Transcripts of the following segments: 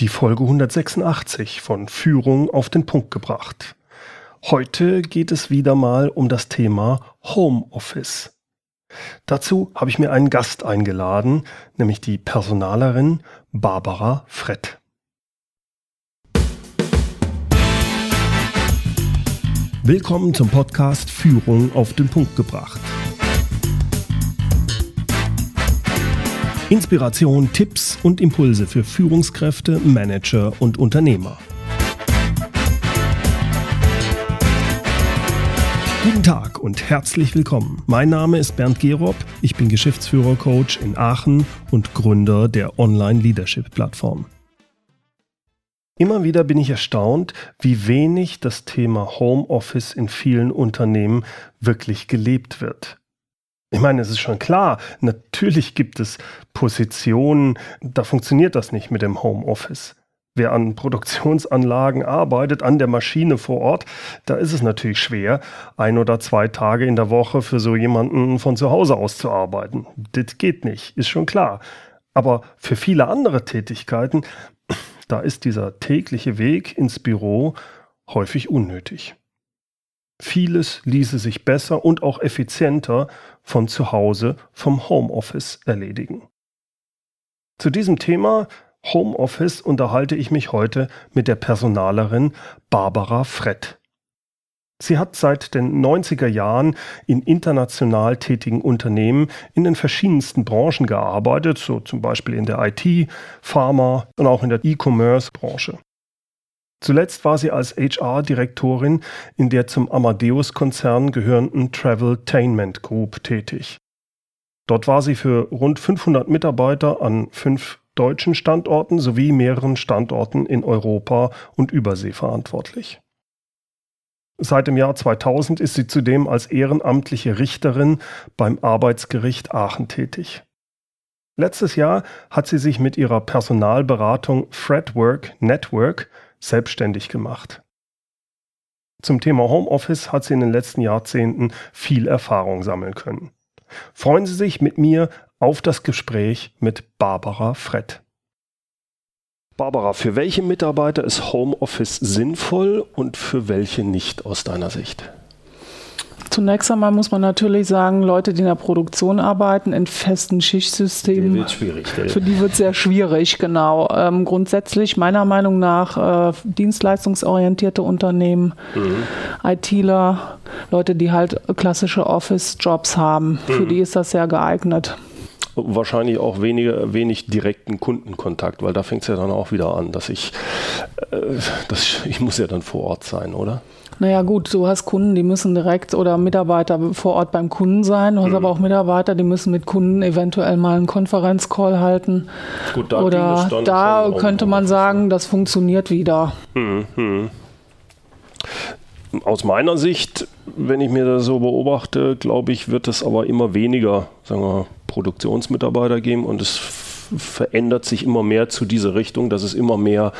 die Folge 186 von Führung auf den Punkt gebracht. Heute geht es wieder mal um das Thema Homeoffice. Dazu habe ich mir einen Gast eingeladen, nämlich die Personalerin Barbara Frett. Willkommen zum Podcast Führung auf den Punkt gebracht. Inspiration, Tipps und Impulse für Führungskräfte, Manager und Unternehmer. Guten Tag und herzlich willkommen. Mein Name ist Bernd Gerob, ich bin Geschäftsführer-Coach in Aachen und Gründer der Online-Leadership-Plattform. Immer wieder bin ich erstaunt, wie wenig das Thema Homeoffice in vielen Unternehmen wirklich gelebt wird. Ich meine, es ist schon klar, natürlich gibt es Positionen, da funktioniert das nicht mit dem Homeoffice. Wer an Produktionsanlagen arbeitet, an der Maschine vor Ort, da ist es natürlich schwer, ein oder zwei Tage in der Woche für so jemanden von zu Hause aus zu arbeiten. Das geht nicht, ist schon klar. Aber für viele andere Tätigkeiten, da ist dieser tägliche Weg ins Büro häufig unnötig. Vieles ließe sich besser und auch effizienter von zu Hause vom Homeoffice erledigen. Zu diesem Thema Homeoffice unterhalte ich mich heute mit der Personalerin Barbara Frett. Sie hat seit den 90er Jahren in international tätigen Unternehmen in den verschiedensten Branchen gearbeitet, so zum Beispiel in der IT, Pharma und auch in der E-Commerce-Branche. Zuletzt war sie als HR-Direktorin in der zum Amadeus-Konzern gehörenden Traveltainment Group tätig. Dort war sie für rund 500 Mitarbeiter an fünf deutschen Standorten sowie mehreren Standorten in Europa und Übersee verantwortlich. Seit dem Jahr 2000 ist sie zudem als ehrenamtliche Richterin beim Arbeitsgericht Aachen tätig. Letztes Jahr hat sie sich mit ihrer Personalberatung Fredwork Network selbstständig gemacht. Zum Thema Homeoffice hat sie in den letzten Jahrzehnten viel Erfahrung sammeln können. Freuen Sie sich mit mir auf das Gespräch mit Barbara Frett. Barbara, für welche Mitarbeiter ist Homeoffice sinnvoll und für welche nicht aus deiner Sicht? Zunächst einmal muss man natürlich sagen, Leute, die in der Produktion arbeiten, in festen Schichtsystemen, die wird schwierig, für die wird es sehr schwierig, genau. Ähm, grundsätzlich meiner Meinung nach äh, dienstleistungsorientierte Unternehmen, mhm. ITler, Leute, die halt klassische Office-Jobs haben, mhm. für die ist das sehr geeignet wahrscheinlich auch wenige, wenig direkten Kundenkontakt, weil da fängt es ja dann auch wieder an, dass ich, äh, das, ich muss ja dann vor Ort sein, oder? Naja gut, du hast Kunden, die müssen direkt oder Mitarbeiter vor Ort beim Kunden sein. Du hast mhm. aber auch Mitarbeiter, die müssen mit Kunden eventuell mal einen Konferenzcall halten. Gut, da oder da könnte man sagen, das funktioniert wieder. Mhm. Aus meiner Sicht, wenn ich mir das so beobachte, glaube ich, wird es aber immer weniger sagen wir, Produktionsmitarbeiter geben und es verändert sich immer mehr zu dieser Richtung, dass es immer mehr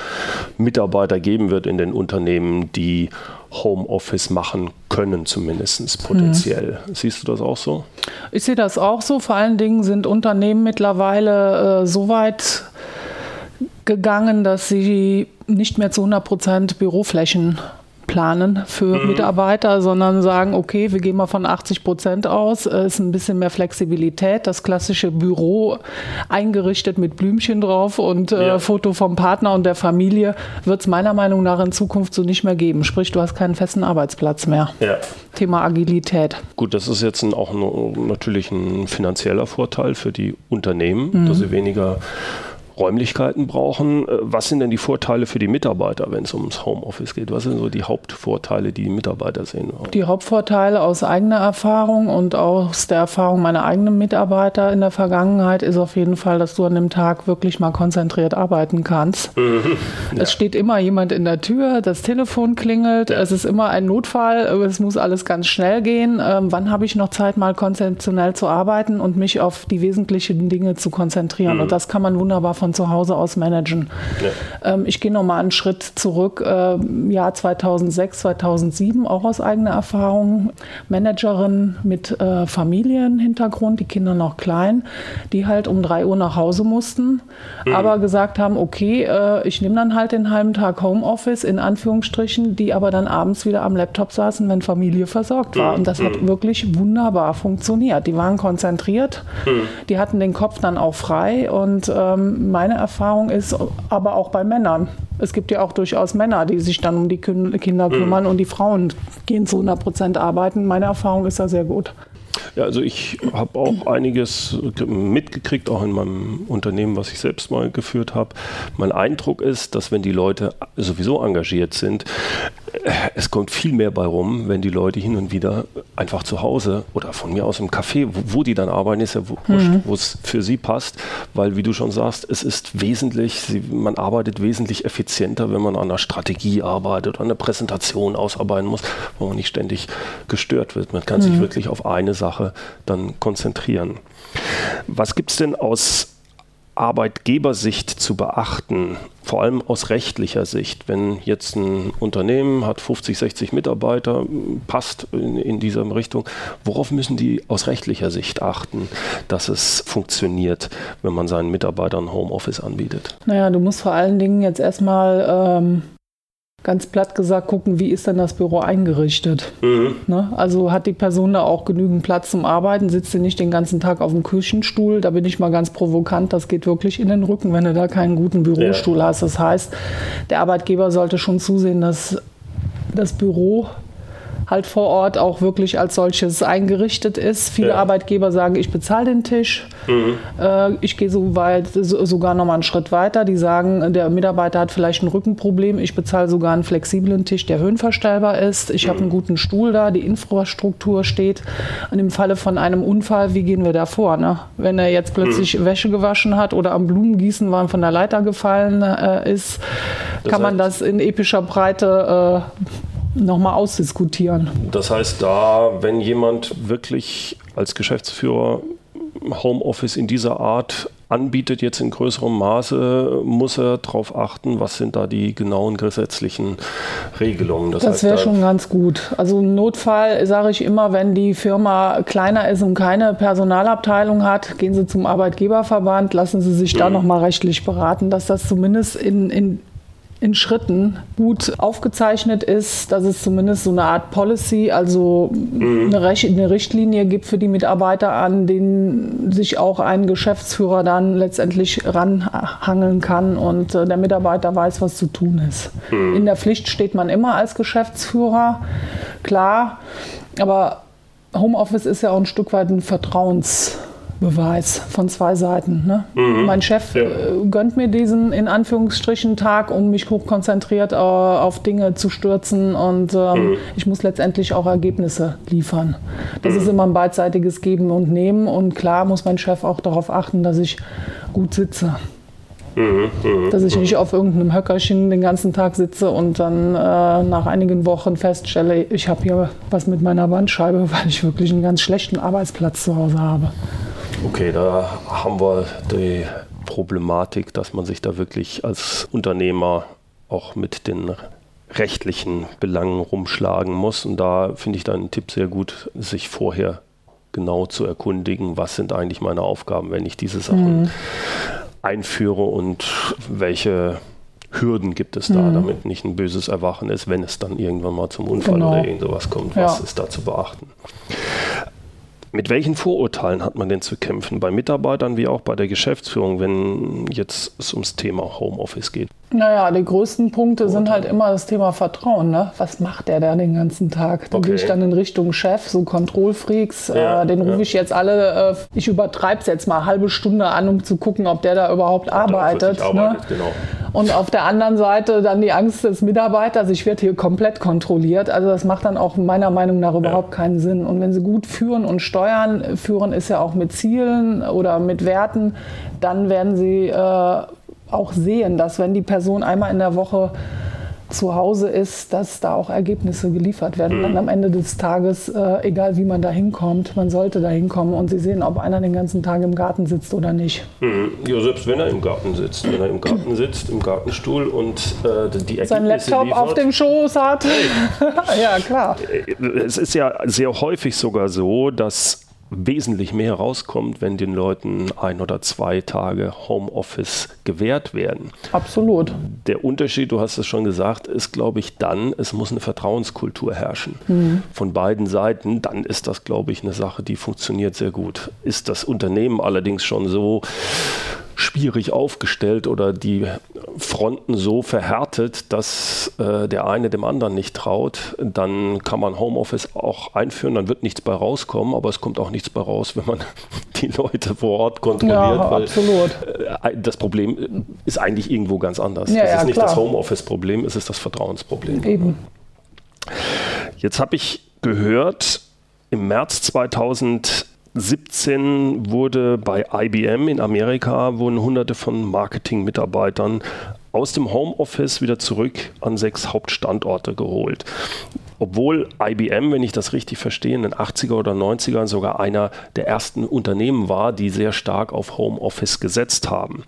Mitarbeiter geben wird in den Unternehmen, die Homeoffice machen können, zumindest potenziell. Mhm. Siehst du das auch so? Ich sehe das auch so. Vor allen Dingen sind Unternehmen mittlerweile äh, so weit gegangen, dass sie nicht mehr zu 100 Prozent Büroflächen planen für mhm. Mitarbeiter, sondern sagen, okay, wir gehen mal von 80 Prozent aus, es ist ein bisschen mehr Flexibilität, das klassische Büro eingerichtet mit Blümchen drauf und äh, ja. Foto vom Partner und der Familie wird es meiner Meinung nach in Zukunft so nicht mehr geben. Sprich, du hast keinen festen Arbeitsplatz mehr. Ja. Thema Agilität. Gut, das ist jetzt ein, auch ein, natürlich ein finanzieller Vorteil für die Unternehmen, mhm. dass sie weniger Räumlichkeiten brauchen. Äh, was sind denn die Vorteile für die Mitarbeiter, wenn es ums Homeoffice geht? Was sind so die Hauptvorteile, die die Mitarbeiter sehen? Die Hauptvorteile aus eigener Erfahrung und aus der Erfahrung meiner eigenen Mitarbeiter in der Vergangenheit ist auf jeden Fall, dass du an dem Tag wirklich mal konzentriert arbeiten kannst. Mhm. Ja. Es steht immer jemand in der Tür, das Telefon klingelt, ja. es ist immer ein Notfall, es muss alles ganz schnell gehen. Ähm, wann habe ich noch Zeit, mal konzeptionell zu arbeiten und mich auf die wesentlichen Dinge zu konzentrieren? Mhm. Und das kann man wunderbar von von zu Hause aus managen. Ja. Ähm, ich gehe nochmal einen Schritt zurück, äh, Jahr 2006, 2007, auch aus eigener Erfahrung. Managerin mit äh, Familienhintergrund, die Kinder noch klein, die halt um drei Uhr nach Hause mussten, mhm. aber gesagt haben, okay, äh, ich nehme dann halt den halben Tag Homeoffice in Anführungsstrichen, die aber dann abends wieder am Laptop saßen, wenn Familie versorgt war. Mhm. Und das hat mhm. wirklich wunderbar funktioniert. Die waren konzentriert, mhm. die hatten den Kopf dann auch frei und ähm, meine Erfahrung ist aber auch bei Männern. Es gibt ja auch durchaus Männer, die sich dann um die Kinder kümmern mhm. und die Frauen gehen zu 100 Prozent arbeiten. Meine Erfahrung ist da sehr gut. Ja, also ich habe auch einiges mitgekriegt, auch in meinem Unternehmen, was ich selbst mal geführt habe. Mein Eindruck ist, dass wenn die Leute sowieso engagiert sind, es kommt viel mehr bei rum, wenn die Leute hin und wieder einfach zu Hause oder von mir aus im Café, wo, wo die dann arbeiten, ist ja wurscht, mhm. wo es für sie passt, weil wie du schon sagst, es ist wesentlich, sie, man arbeitet wesentlich effizienter, wenn man an einer Strategie arbeitet oder eine Präsentation ausarbeiten muss, wo man nicht ständig gestört wird. Man kann mhm. sich wirklich auf eine Sache dann konzentrieren. Was gibt es denn aus Arbeitgebersicht zu beachten, vor allem aus rechtlicher Sicht. Wenn jetzt ein Unternehmen hat 50, 60 Mitarbeiter, passt in, in dieser Richtung, worauf müssen die aus rechtlicher Sicht achten, dass es funktioniert, wenn man seinen Mitarbeitern Homeoffice anbietet? Naja, du musst vor allen Dingen jetzt erstmal ähm, ganz platt gesagt gucken, wie ist denn das Büro eingerichtet. Mhm. Ne? Also hat die Person da auch genügend Platz zum Arbeiten, sitzt sie nicht den ganzen Tag auf dem Küchenstuhl. Da bin ich mal ganz provokant, das geht wirklich in den Rücken, wenn du da keinen guten Bürostuhl ja. hast. Das heißt, der Arbeitgeber sollte schon zusehen, dass das Büro halt vor Ort auch wirklich als solches eingerichtet ist. Viele ja. Arbeitgeber sagen, ich bezahle den Tisch. Mhm. Äh, ich gehe so weit, so, sogar noch mal einen Schritt weiter. Die sagen, der Mitarbeiter hat vielleicht ein Rückenproblem. Ich bezahle sogar einen flexiblen Tisch, der höhenverstellbar ist. Ich mhm. habe einen guten Stuhl da, die Infrastruktur steht. Und im Falle von einem Unfall, wie gehen wir da vor? Ne? Wenn er jetzt plötzlich mhm. Wäsche gewaschen hat oder am Blumengießen war und von der Leiter gefallen äh, ist, das kann man das in epischer Breite äh, nochmal ausdiskutieren. Das heißt, da, wenn jemand wirklich als Geschäftsführer Homeoffice in dieser Art anbietet, jetzt in größerem Maße, muss er darauf achten, was sind da die genauen gesetzlichen Regelungen. Das, das wäre da schon ganz gut. Also im Notfall sage ich immer, wenn die Firma kleiner ist und keine Personalabteilung hat, gehen Sie zum Arbeitgeberverband, lassen Sie sich da mhm. nochmal rechtlich beraten, dass das zumindest in, in in Schritten gut aufgezeichnet ist, dass es zumindest so eine Art Policy, also mhm. eine, Richtlinie gibt für die Mitarbeiter, an denen sich auch ein Geschäftsführer dann letztendlich ranhangeln kann und äh, der Mitarbeiter weiß, was zu tun ist. Mhm. In der Pflicht steht man immer als Geschäftsführer, klar, aber Homeoffice ist ja auch ein Stück weit ein Vertrauens Beweis von zwei Seiten. Ne? Mhm. Mein Chef ja. Äh, gönnt mir diesen in Anführungsstrichen Tag, um mich hochkonzentriert äh, auf Dinge zu stürzen und ähm, mhm. ich muss letztendlich auch Ergebnisse liefern. Das mhm. ist immer ein beidseitiges Geben und Nehmen und klar muss mein Chef auch darauf achten, dass ich gut sitze. Mhm, mhm, dass ich nicht auf irgendeinem Höckerchen den ganzen Tag sitze und dann äh, nach einigen Wochen feststelle, ich habe hier was mit meiner Bandscheibe, weil ich wirklich einen ganz schlechten Arbeitsplatz zu Hause habe. Okay, da haben wir die Problematik, dass man sich da wirklich als Unternehmer auch mit den rechtlichen Belangen rumschlagen muss. Und da finde ich deinen Tipp sehr gut, sich vorher genau zu erkundigen, was sind eigentlich meine Aufgaben, wenn ich diese Sachen mhm. einführe und welche Hürden gibt es da, mhm. damit nicht ein böses Erwachen ist, wenn es dann irgendwann mal zum Unfall genau. oder irgend sowas kommt. Was ja. ist da zu beachten? Mit welchen Vorurteilen hat man denn zu kämpfen, bei Mitarbeitern wie auch bei der Geschäftsführung, wenn jetzt es ums Thema Homeoffice geht? Naja, die größten Punkte sind halt immer das Thema Vertrauen. Ne? Was macht der da den ganzen Tag? Da okay. gehe ich dann in Richtung Chef, so Kontrollfreaks. Ja, äh, den rufe ja. ich jetzt alle, äh, ich übertreibe es jetzt mal, halbe Stunde an, um zu gucken, ob der da überhaupt ob arbeitet. Ne? arbeitet genau. Und auf der anderen Seite dann die Angst des Mitarbeiters, ich werde hier komplett kontrolliert. Also das macht dann auch meiner Meinung nach überhaupt ja. keinen Sinn. Und wenn sie gut führen und steuern, führen ist ja auch mit Zielen oder mit Werten, dann werden sie... Äh, auch sehen, dass wenn die Person einmal in der Woche zu Hause ist, dass da auch Ergebnisse geliefert werden. Mhm. Dann am Ende des Tages, äh, egal wie man da hinkommt, man sollte da hinkommen und Sie sehen, ob einer den ganzen Tag im Garten sitzt oder nicht. Mhm. Ja, selbst wenn er im Garten sitzt. Wenn er im Garten sitzt, im Gartenstuhl und äh, die Ergebnisse Sein Laptop liefert. auf dem Schoß hat. Hey. ja, klar. Es ist ja sehr häufig sogar so, dass wesentlich mehr rauskommt, wenn den Leuten ein oder zwei Tage Homeoffice gewährt werden. Absolut. Der Unterschied, du hast es schon gesagt, ist, glaube ich, dann, es muss eine Vertrauenskultur herrschen. Mhm. Von beiden Seiten, dann ist das, glaube ich, eine Sache, die funktioniert sehr gut. Ist das Unternehmen allerdings schon so schwierig aufgestellt oder die Fronten so verhärtet, dass äh, der eine dem anderen nicht traut, dann kann man Homeoffice auch einführen, dann wird nichts bei rauskommen, aber es kommt auch nichts bei raus, wenn man die Leute vor Ort kontrolliert. Ja, weil, absolut. Äh, das Problem ist eigentlich irgendwo ganz anders. Ja, ja, ist nicht klar. das Homeoffice-Problem, es ist das Vertrauensproblem. Eben. Jetzt habe ich gehört, im März 2000 17 wurde bei IBM in Amerika wurden hunderte von Marketing-Mitarbeitern aus dem Homeoffice wieder zurück an sechs Hauptstandorte geholt. Obwohl IBM, wenn ich das richtig verstehe, in den 80er oder 90ern sogar einer der ersten Unternehmen war, die sehr stark auf Homeoffice gesetzt haben.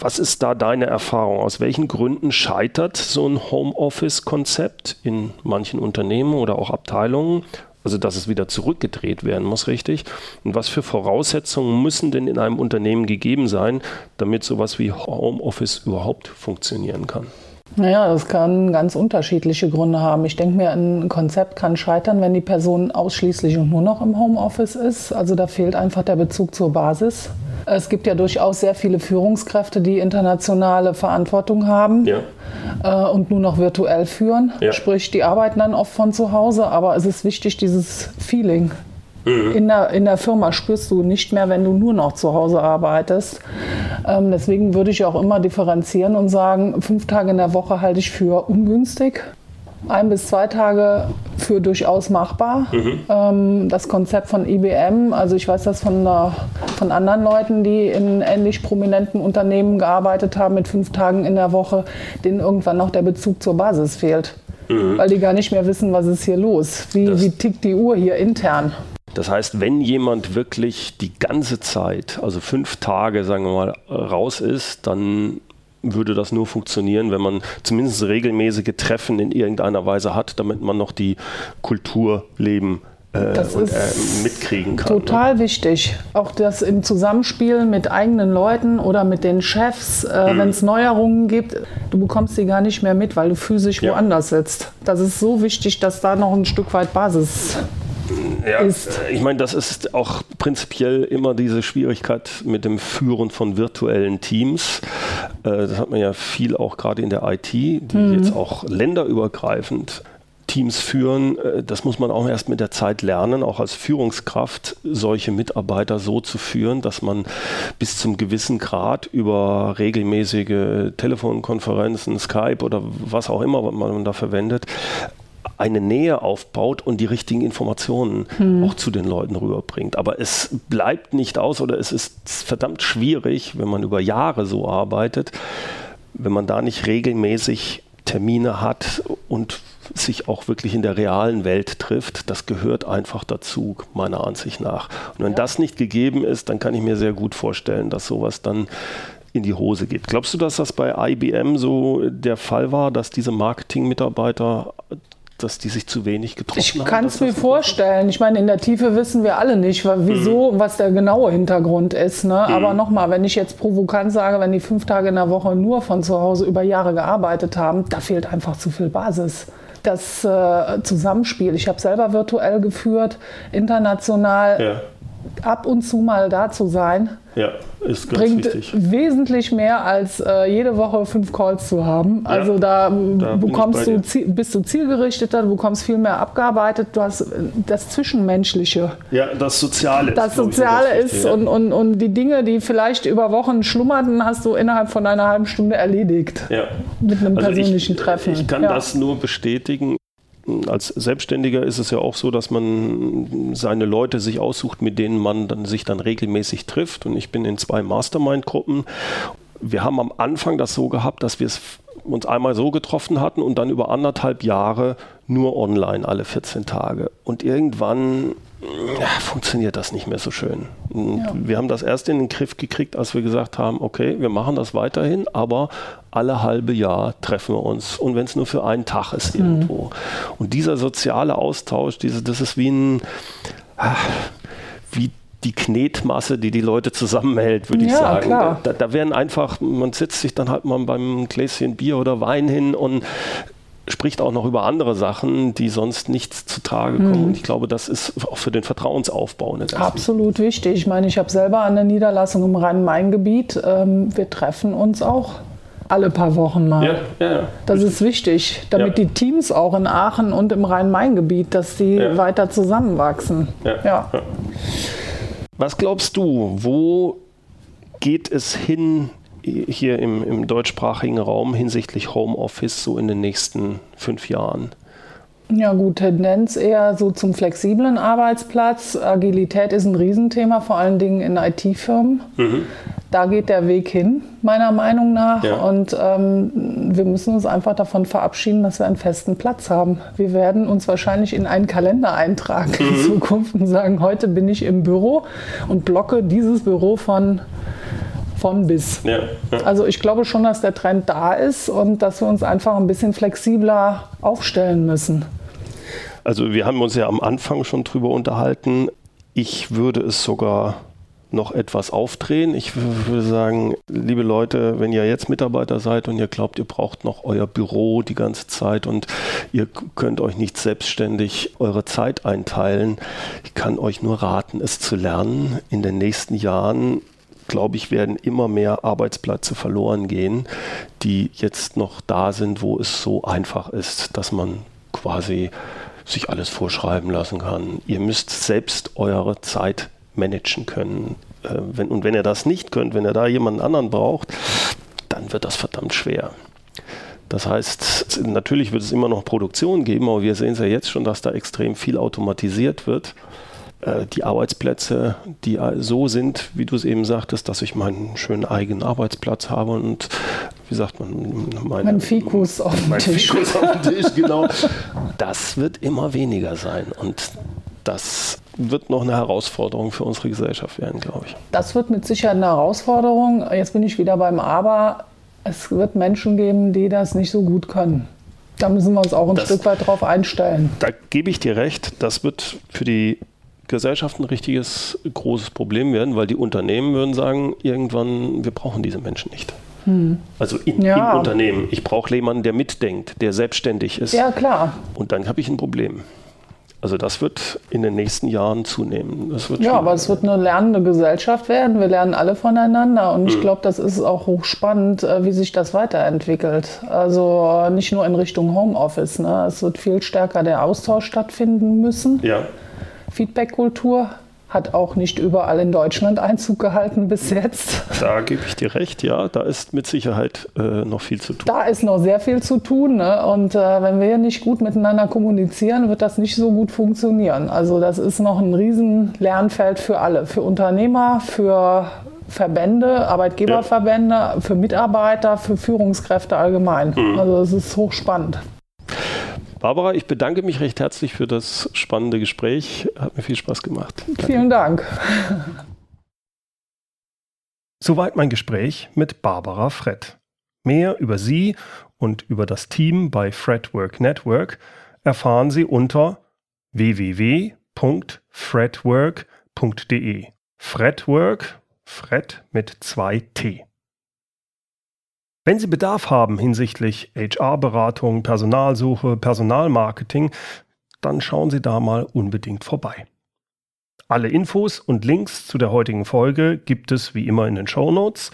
Was ist da deine Erfahrung? Aus welchen Gründen scheitert so ein Homeoffice-Konzept in manchen Unternehmen oder auch Abteilungen? Also dass es wieder zurückgedreht werden muss, richtig? Und was für Voraussetzungen müssen denn in einem Unternehmen gegeben sein, damit sowas wie Homeoffice überhaupt funktionieren kann? Naja, das kann ganz unterschiedliche Gründe haben. Ich denke mir, ein Konzept kann scheitern, wenn die Person ausschließlich und nur noch im Homeoffice ist. Also da fehlt einfach der Bezug zur Basis. Es gibt ja durchaus sehr viele Führungskräfte, die internationale Verantwortung haben ja. äh, und nur noch virtuell führen. Ja. Sprich, die arbeiten dann oft von zu Hause, aber es ist wichtig, dieses Feeling. Mhm. In, der, in der Firma spürst du nicht mehr, wenn du nur noch zu Hause arbeitest. Ähm, deswegen würde ich auch immer differenzieren und sagen, fünf Tage in der Woche halte ich für ungünstig ein bis zwei Tage für durchaus machbar. Mhm. Ähm, das Konzept von IBM, also ich weiß das von, von anderen Leuten, die in ähnlich prominenten Unternehmen gearbeitet haben mit fünf Tagen in der Woche, denen irgendwann noch der Bezug zur Basis fehlt. Mhm. Weil die gar nicht mehr wissen, was ist hier los. Wie, wie tickt die Uhr hier intern? Das heißt, wenn jemand wirklich die ganze Zeit, also fünf Tage, sagen wir mal, raus ist, dann würde das nur funktionieren, wenn man zumindest regelmäßige Treffen in irgendeiner Weise hat, damit man noch die Kultur leben äh, das und, äh, mitkriegen kann. Total ne? wichtig. Auch das im Zusammenspiel mit eigenen Leuten oder mit den Chefs, äh, mhm. wenn es Neuerungen gibt, du bekommst sie gar nicht mehr mit, weil du physisch ja. woanders sitzt. Das ist so wichtig, dass da noch ein Stück weit Basis ja, ist. Ich meine, das ist auch prinzipiell immer diese Schwierigkeit mit dem Führen von virtuellen Teams. Äh, das hat man ja viel auch gerade in der IT, die mhm. jetzt auch länderübergreifend Teams führen, äh, das muss man auch erst mit der Zeit lernen, auch als Führungskraft solche Mitarbeiter so zu führen, dass man bis zum gewissen Grad über regelmäßige Telefonkonferenzen, Skype oder was auch immer man da verwendet, eine Nähe aufbaut und die richtigen Informationen hm. auch zu den Leuten rüberbringt. Aber es bleibt nicht aus oder es ist verdammt schwierig, wenn man über Jahre so arbeitet, wenn man da nicht regelmäßig Termine hat und sich auch wirklich in der realen Welt trifft, das gehört einfach dazu, meiner Ansicht nach. Und wenn ja. das nicht gegeben ist, dann kann ich mir sehr gut vorstellen, dass sowas dann in die Hose geht. Glaubst du, dass das bei IBM so der Fall war, dass diese Marketing-Mitarbeiter dass die sich zu wenig getroffen ich haben? Ich kann es mir vorstellen. Ich meine, in der Tiefe wissen wir alle nicht, wieso, mhm. was der genaue Hintergrund ist. Ne? Mhm. Aber nochmal, wenn ich jetzt provokant sage, wenn die fünf Tage in der Woche nur von zu Hause über Jahre gearbeitet haben, da fehlt einfach zu viel Basis das äh, Zusammenspiel. Ich habe selber virtuell geführt, international. Ja ab und zu mal da zu sein, ja, ist ganz bringt wichtig. wesentlich mehr als äh, jede Woche fünf Calls zu haben. Ja, also da, da bekommst du, bist du zielgerichteter, du bekommst viel mehr abgearbeitet, du hast das Zwischenmenschliche. Ja, das Soziale. Das Soziale ist, ist und, und, und die Dinge, die vielleicht über Wochen schlummerten, hast du innerhalb von einer halben Stunde erledigt. Ja. Mit einem also persönlichen ich, Treffen. Ich kann ja. das nur bestätigen als Selbstständiger ist es ja auch so, dass man seine Leute sich aussucht, mit denen man dann, sich dann regelmäßig trifft. Und ich bin in zwei Mastermind-Gruppen. Wir haben am Anfang das so gehabt, dass wir es uns einmal so getroffen hatten und dann über anderthalb Jahre nur online alle 14 Tage. Und irgendwann ja, funktioniert das nicht mehr so schön. Ja. Wir haben das erst in den Griff gekriegt, als wir gesagt haben, okay, wir machen das weiterhin, aber alle halbe Jahr treffen wir uns und wenn es nur für einen Tag ist mhm. irgendwo. Und dieser soziale Austausch, diese, das ist wie ein, wie die Knetmasse, die die Leute zusammenhält, würde ich ja, sagen. Klar. Da, da werden einfach, man setzt sich dann halt mal beim Gläschen Bier oder Wein hin und spricht auch noch über andere Sachen, die sonst nicht zutage kommen. Mhm. Und ich glaube, das ist auch für den Vertrauensaufbau eine ganz Absolut wichtig. Ich meine, ich habe selber eine Niederlassung im Rhein-Main-Gebiet. Ähm, wir treffen uns auch alle paar Wochen mal. Ja, ja, ja. Das ist wichtig, damit die Teams auch in Aachen und im Rhein-Main-Gebiet, dass die weiter zusammenwachsen. Was glaubst du, wo geht es hin hier im, im deutschsprachigen Raum hinsichtlich Homeoffice so in den nächsten fünf Jahren? Ja gut, Tendenz eher so zum flexiblen Arbeitsplatz. Agilität ist ein Riesenthema, vor allen Dingen in IT-Firmen. Mhm. Da geht der Weg hin, meiner Meinung nach. Ja. Und ähm, wir müssen uns einfach davon verabschieden, dass wir einen festen Platz haben. Wir werden uns wahrscheinlich in einen Kalender eintragen mhm. in Zukunft und sagen, heute bin ich im Büro und blocke dieses Büro von von bis. Ja, ja. Also ich glaube schon, dass der Trend da ist und dass wir uns einfach ein bisschen flexibler aufstellen müssen. Also wir haben uns ja am Anfang schon drüber unterhalten. Ich würde es sogar noch etwas aufdrehen. Ich würde sagen, liebe Leute, wenn ihr jetzt Mitarbeiter seid und ihr glaubt, ihr braucht noch euer Büro die ganze Zeit und ihr könnt euch nicht selbstständig eure Zeit einteilen, ich kann euch nur raten, es zu lernen. In den nächsten Jahren glaube ich, werden immer mehr Arbeitsplätze verloren gehen, die jetzt noch da sind, wo es so einfach ist, dass man quasi sich alles vorschreiben lassen kann. Ihr müsst selbst eure Zeit managen können. Äh, und wenn ihr das nicht könnt, wenn ihr da jemanden anderen braucht, dann wird das verdammt schwer. Das heißt, natürlich wird es immer noch Produktion geben, aber wir sehen es ja jetzt schon, dass da extrem viel automatisiert wird. Äh, die Arbeitsplätze, die so sind, wie du es eben sagtest, dass ich meinen schönen eigenen Arbeitsplatz habe und wie sagt man, meine, mein Fikus auf dem Tisch. Fikus auf dem Tisch, genau. Das wird immer weniger sein und das wird noch eine Herausforderung für unsere Gesellschaft werden, glaube ich. Das wird mit Sicherheit eine Herausforderung. Jetzt bin ich wieder beim Aber. Es wird Menschen geben, die das nicht so gut können. Da müssen wir uns auch ein das, Stück weit drauf einstellen. Da gebe ich dir recht. Das wird für die Gesellschaft ein richtiges großes Problem werden, weil die Unternehmen würden sagen, irgendwann, wir brauchen diese Menschen nicht. Hm. Also in, ja. im Unternehmen. Ich brauche jemanden, der mitdenkt, der selbstständig ist. Ja, klar. Und dann habe ich ein Problem. Also das wird in den nächsten Jahren zunehmen. ja, aber es wird eine lernende Gesellschaft werden. Wir lernen alle voneinander und hm. ich glaube, das ist auch hochspannend, äh, wie sich das weiterentwickelt. Also nicht nur in Richtung Homeoffice. Ne? Es wird viel stärker der Austausch stattfinden müssen. Ja. Feedback-Kultur hat auch nicht überall in Deutschland Einzug gehalten bis jetzt. Da gebe ich dir recht, ja, da ist mit Sicherheit äh, noch viel zu tun. Da ist noch sehr viel zu tun ne? und äh, wenn wir nicht gut miteinander kommunizieren, wird das nicht so gut funktionieren. Also das ist noch ein riesen Lernfeld für alle, für Unternehmer, für Verbände, Arbeitgeberverbände, ja. für Mitarbeiter, für Führungskräfte allgemein. Mhm. Also es ist hochspannend. Barbara, ich bedanke mich recht herzlich für das spannende Gespräch. Hat mir viel Spaß gemacht. Danke. Vielen Dank. Soweit mein Gespräch mit Barbara Fred. Mehr über sie und über das Team bei Fredwork Network erfahren Sie unter www.fredwork.de. Fredwork, Fred mit zwei T. Wenn Sie Bedarf haben hinsichtlich HR-Beratung, Personalsuche, Personalmarketing, dann schauen Sie da mal unbedingt vorbei. Alle Infos und Links zu der heutigen Folge gibt es wie immer in den Show Notes.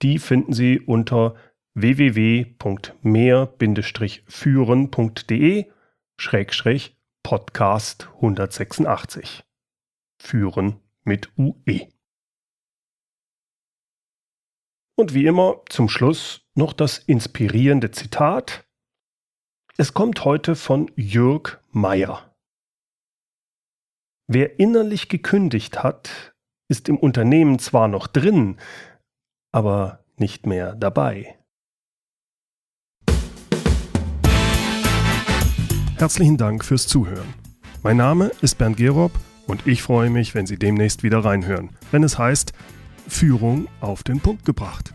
Die finden Sie unter www.mehr-führen.de Podcast 186. Führen mit UE. Und wie immer zum Schluss noch das inspirierende Zitat. Es kommt heute von Jürg Meyer. Wer innerlich gekündigt hat, ist im Unternehmen zwar noch drin, aber nicht mehr dabei. Herzlichen Dank fürs Zuhören. Mein Name ist Bernd Gerob und ich freue mich, wenn Sie demnächst wieder reinhören, wenn es heißt Führung auf den Punkt gebracht.